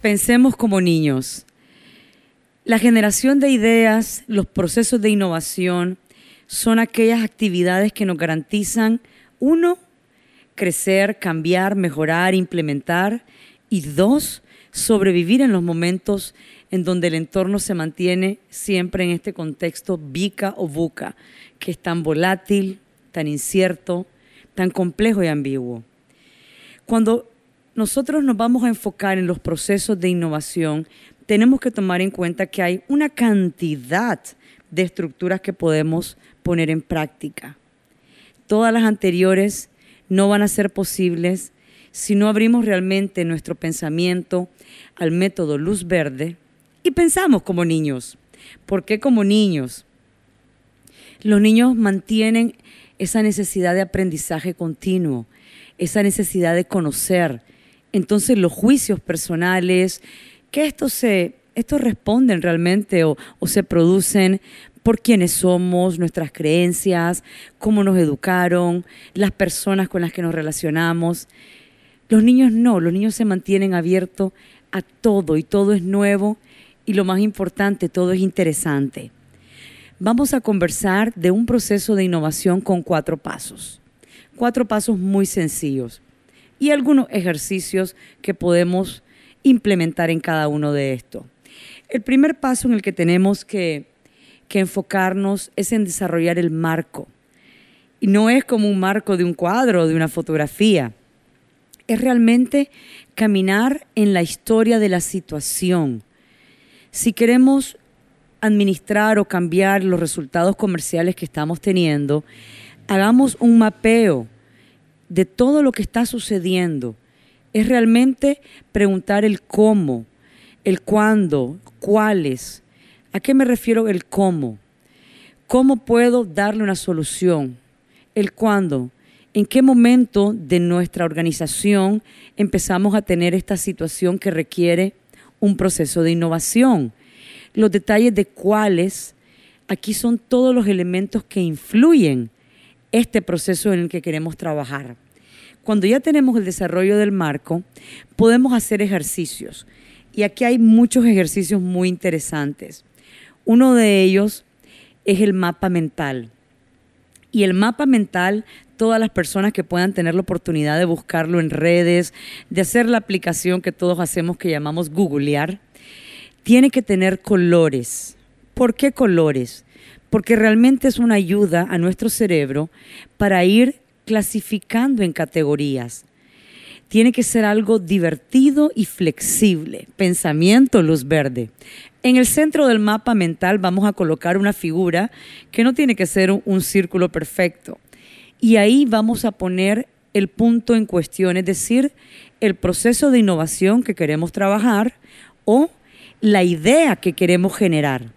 Pensemos como niños. La generación de ideas, los procesos de innovación son aquellas actividades que nos garantizan, uno, crecer, cambiar, mejorar, implementar, y dos, sobrevivir en los momentos en donde el entorno se mantiene siempre en este contexto bica o buca, que es tan volátil, tan incierto, tan complejo y ambiguo. Cuando nosotros nos vamos a enfocar en los procesos de innovación, tenemos que tomar en cuenta que hay una cantidad de estructuras que podemos poner en práctica. Todas las anteriores no van a ser posibles si no abrimos realmente nuestro pensamiento al método luz verde y pensamos como niños. ¿Por qué como niños? Los niños mantienen esa necesidad de aprendizaje continuo, esa necesidad de conocer, entonces los juicios personales, que estos, se, estos responden realmente o, se producen por quiénes somos, nuestras creencias, cómo nos educaron, las personas con las que nos relacionamos. Los niños no, los niños se mantienen abiertos a todo y todo es nuevo y lo más importante, todo es interesante. Vamos a conversar de un proceso de innovación con cuatro pasos. Cuatro pasos muy sencillos y algunos ejercicios que podemos implementar en cada uno de estos. El primer paso en el que tenemos que, enfocarnos es en desarrollar el marco. Y no es como un marco de un cuadro o de una fotografía. Es realmente caminar en la historia de la situación. Si queremos administrar o cambiar los resultados comerciales que estamos teniendo, hagamos un mapeo de todo lo que está sucediendo. Es realmente preguntar el cómo, el cuándo, cuáles. ¿A qué me refiero el cómo? ¿Cómo puedo darle una solución? El cuándo. ¿En qué momento de nuestra organización empezamos a tener esta situación que requiere un proceso de innovación? Los detalles de cuáles, aquí son todos los elementos que influyen este proceso en el que queremos trabajar. Cuando ya tenemos el desarrollo del marco, podemos hacer ejercicios. Y aquí hay muchos ejercicios muy interesantes. Uno de ellos es el mapa mental. Y el mapa mental, todas las personas que puedan tener la oportunidad de buscarlo en redes, de hacer la aplicación que todos hacemos que llamamos googlear, tiene que tener colores. ¿Por qué colores? Porque realmente es una ayuda a nuestro cerebro para ir clasificando en categorías. Tiene que ser algo divertido y flexible. Pensamiento, luz verde. En el centro del mapa mental vamos a colocar una figura que no tiene que ser un, círculo perfecto. Y ahí vamos a poner el punto en cuestión, es decir, el proceso de innovación que queremos trabajar o la idea que queremos generar.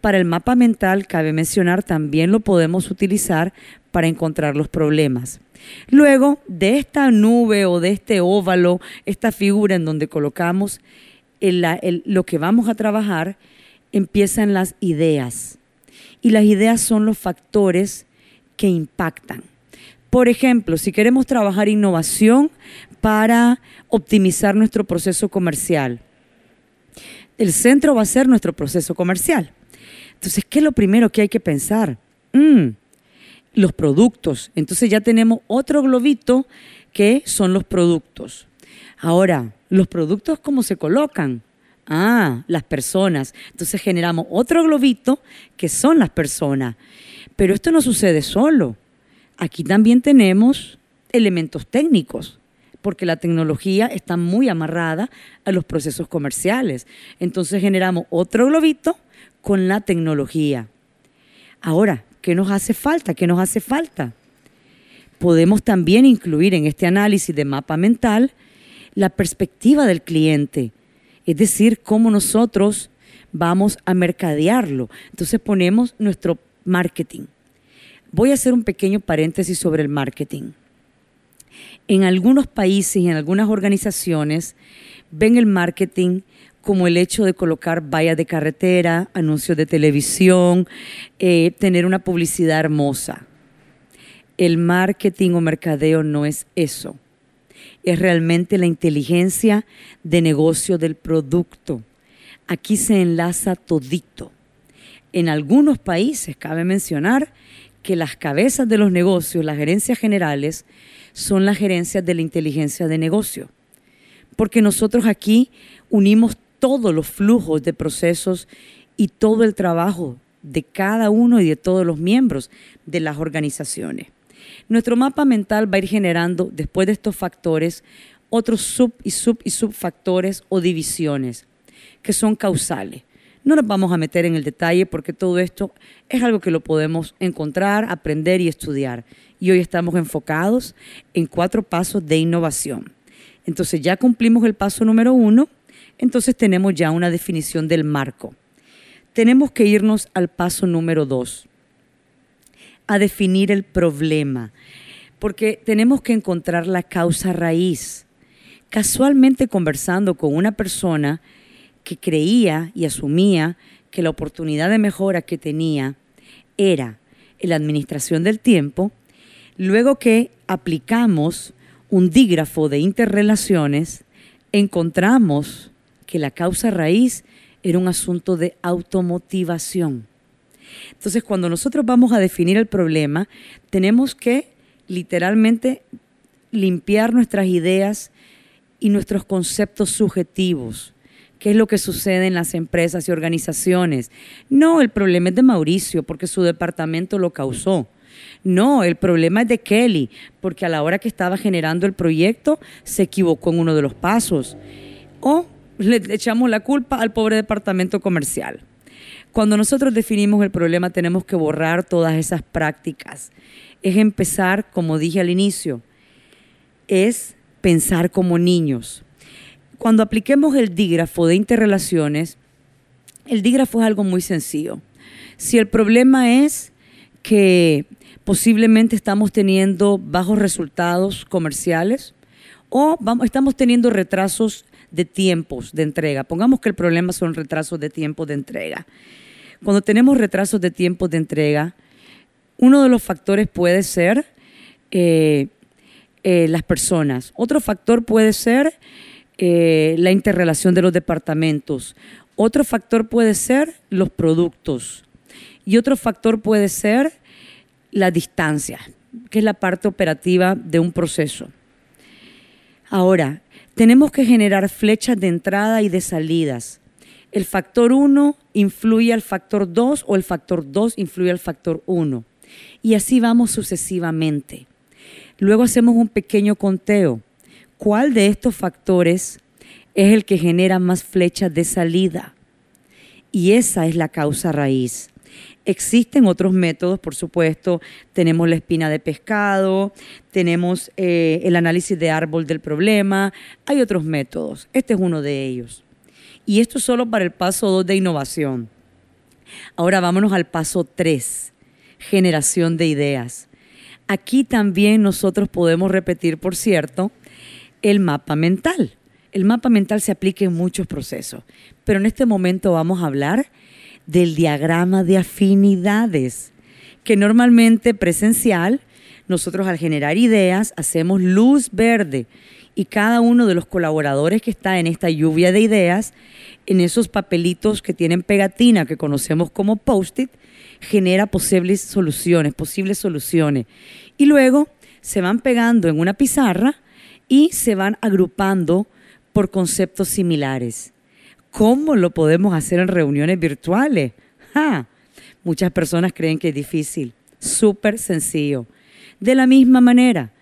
Para el mapa mental, cabe mencionar, también lo podemos utilizar para encontrar los problemas. Luego, de esta nube o de este óvalo, esta figura en donde colocamos lo que vamos a trabajar, empiezan las ideas. Y las ideas son los factores que impactan. Por ejemplo, si queremos trabajar innovación para optimizar nuestro proceso comercial, el centro va a ser nuestro proceso comercial. Entonces, ¿qué es lo primero que hay que pensar? Mm, los productos. Entonces ya tenemos otro globito que son los productos. Ahora, los productos, ¿cómo se colocan? Ah, las personas. Entonces generamos otro globito que son las personas. Pero esto no sucede solo. Aquí también tenemos elementos técnicos, porque la tecnología está muy amarrada a los procesos comerciales. Entonces generamos otro globito con la tecnología. Ahora, ¿qué nos hace falta? ¿Qué nos hace falta? Podemos también incluir en este análisis de mapa mental la perspectiva del cliente, es decir, cómo nosotros vamos a mercadearlo. Entonces ponemos nuestro marketing. Voy a hacer un pequeño paréntesis sobre el marketing. En algunos países y en algunas organizaciones ven el marketing como el hecho de colocar vallas de carretera, anuncios de televisión, eh, tener una publicidad hermosa. El marketing o mercadeo no es eso. Es realmente la inteligencia de negocio del producto. Aquí se enlaza todito. En algunos países cabe mencionar que las cabezas de los negocios, las gerencias generales, son las gerencias de la inteligencia de negocio. Porque nosotros aquí unimos todos los flujos de procesos y todo el trabajo de cada uno y de todos los miembros de las organizaciones. Nuestro mapa mental va a ir generando, después de estos factores, otros sub y sub y subfactores o divisiones que son causales. No nos vamos a meter en el detalle porque todo esto es algo que lo podemos encontrar, aprender y estudiar. Y hoy estamos enfocados en cuatro pasos de innovación. Entonces ya cumplimos el paso número uno, entonces tenemos ya una definición del marco. Tenemos que irnos al paso número dos, a definir el problema, porque tenemos que encontrar la causa raíz. Casualmente conversando con una persona que creía y asumía que la oportunidad de mejora que tenía era la administración del tiempo, luego que aplicamos un dígrafo de interrelaciones, encontramos que la causa raíz era un asunto de automotivación. Entonces, cuando nosotros vamos a definir el problema, tenemos que literalmente limpiar nuestras ideas y nuestros conceptos subjetivos. ¿Qué es lo que sucede en las empresas y organizaciones? No, el problema es de Mauricio porque su departamento lo causó. No, el problema es de Kelly porque a la hora que estaba generando el proyecto se equivocó en uno de los pasos. O le echamos la culpa al pobre departamento comercial. Cuando nosotros definimos el problema tenemos que borrar todas esas prácticas. Es empezar, como dije al inicio, es pensar como niños. Cuando apliquemos el dígrafo de interrelaciones, el dígrafo es algo muy sencillo. Si el problema es que posiblemente estamos teniendo bajos resultados comerciales o estamos teniendo retrasos de tiempos de entrega. Pongamos que el problema son retrasos de tiempo de entrega. Cuando tenemos retrasos de tiempo de entrega, uno de los factores puede ser eh, eh, las personas. Otro factor puede ser eh, la interrelación de los departamentos. Otro factor puede ser los productos. Y otro factor puede ser la distancia, que es la parte operativa de un proceso. Ahora, tenemos que generar flechas de entrada y de salidas. El factor 1 influye al factor 2 o el factor 2 influye al factor 1. Y así vamos sucesivamente. Luego hacemos un pequeño conteo. ¿Cuál de estos factores es el que genera más flechas de salida? Y esa es la causa raíz. Existen otros métodos, por supuesto. Tenemos la espina de pescado, tenemos eh, el análisis de árbol del problema. Hay otros métodos. Este es uno de ellos. Y esto es solo para el paso 2 de innovación. Ahora vámonos al paso 3, generación de ideas. Aquí también nosotros podemos repetir, por cierto, el mapa mental. El mapa mental se aplica en muchos procesos, pero en este momento vamos a hablar del diagrama de afinidades, que normalmente presencial, nosotros al generar ideas hacemos luz verde y cada uno de los colaboradores que está en esta lluvia de ideas, en esos papelitos que tienen pegatina que conocemos como post-it, genera posibles soluciones, posibles soluciones. Y luego se van pegando en una pizarra y se van agrupando por conceptos similares. ¿Cómo lo podemos hacer en reuniones virtuales? Muchas personas creen que es difícil. Súper sencillo. De la misma manera,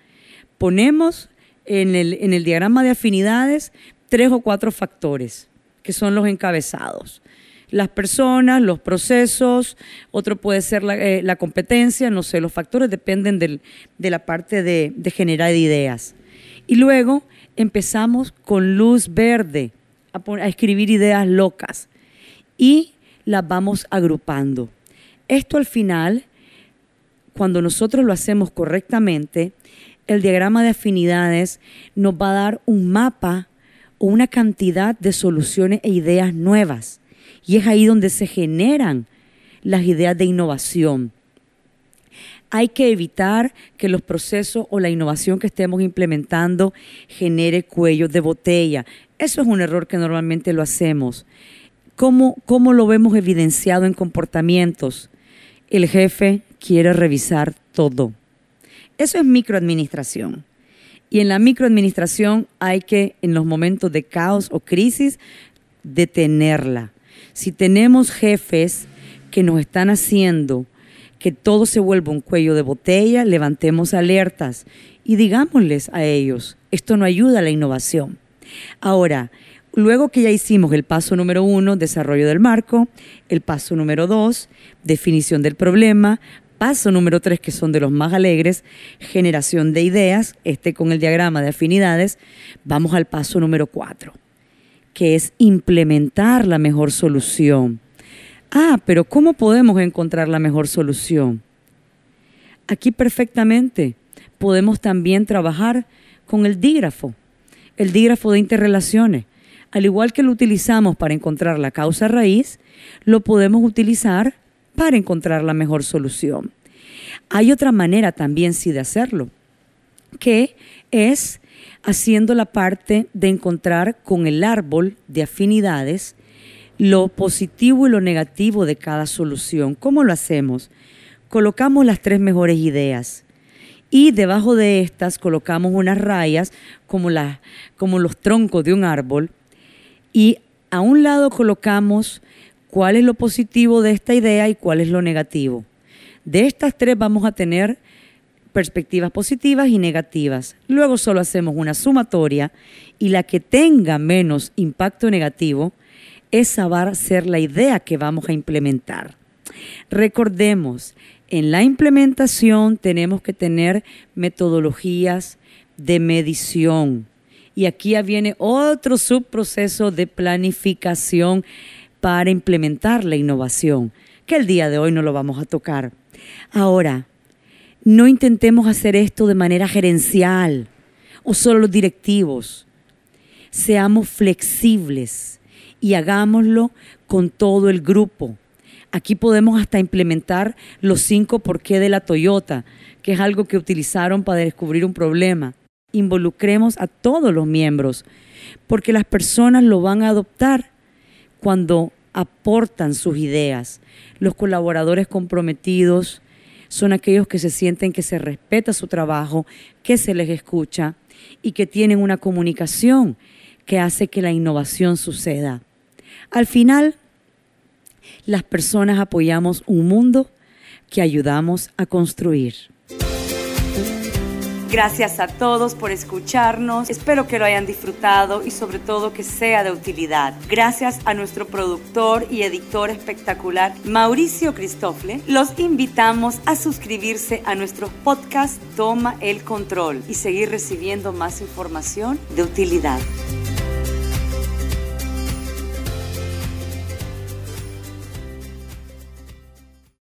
ponemos en el, en el diagrama de afinidades tres o cuatro factores, que son los encabezados las personas, los procesos, otro puede ser la, eh, competencia, no sé, los factores dependen de la parte de generar ideas. Y luego empezamos con luz verde a, escribir ideas locas y las vamos agrupando. Esto al final, cuando nosotros lo hacemos correctamente, el diagrama de afinidades nos va a dar un mapa o una cantidad de soluciones e ideas nuevas. Y es ahí donde se generan las ideas de innovación. Hay que evitar que los procesos o la innovación que estemos implementando genere cuellos de botella. Eso es un error que normalmente lo hacemos. ¿Cómo, cómo lo vemos evidenciado en comportamientos? El jefe quiere revisar todo. Eso es microadministración. Y en la microadministración hay que, en los momentos de caos o crisis, detenerla. Si tenemos jefes que nos están haciendo que todo se vuelva un cuello de botella, levantemos alertas y digámosles a ellos, esto no ayuda a la innovación. Ahora, luego que ya hicimos el paso número uno, desarrollo del marco, el paso número dos, definición del problema, paso número tres, que son de los más alegres, generación de ideas, este con el diagrama de afinidades, vamos al paso número cuatro, que es implementar la mejor solución. Ah, pero ¿cómo podemos encontrar la mejor solución? Aquí perfectamente podemos también trabajar con el dígrafo, el dígrafo de interrelaciones. Al igual que lo utilizamos para encontrar la causa raíz, lo podemos utilizar para encontrar la mejor solución. Hay otra manera también sí de hacerlo, que es haciendo la parte de encontrar con el árbol de afinidades lo positivo y lo negativo de cada solución. ¿Cómo lo hacemos? Colocamos las tres mejores ideas y debajo de estas colocamos unas rayas como, como los troncos de un árbol y a un lado colocamos cuál es lo positivo de esta idea y cuál es lo negativo. De estas tres vamos a tener perspectivas positivas y negativas. Luego solo hacemos una sumatoria y la que tenga menos impacto negativo, esa va a ser la idea que vamos a implementar. Recordemos, en la implementación tenemos que tener metodologías de medición. Y aquí ya viene otro subproceso de planificación para implementar la innovación, que el día de hoy no lo vamos a tocar. Ahora, no intentemos hacer esto de manera gerencial o solo los directivos. Seamos flexibles y hagámoslo con todo el grupo. Aquí podemos hasta implementar los cinco por qué de la Toyota, que es algo que utilizaron para descubrir un problema. Involucremos a todos los miembros, porque las personas lo van a adoptar cuando aportan sus ideas. Los colaboradores comprometidos son aquellos que se sienten que se respeta su trabajo, que se les escucha y que tienen una comunicación que hace que la innovación suceda. Al final, las personas apoyamos un mundo que ayudamos a construir. Gracias a todos por escucharnos. Espero que lo hayan disfrutado y sobre todo que sea de utilidad. Gracias a nuestro productor y editor espectacular, Mauricio Cristofle. Los invitamos a suscribirse a nuestro podcast Toma el Control y seguir recibiendo más información de utilidad.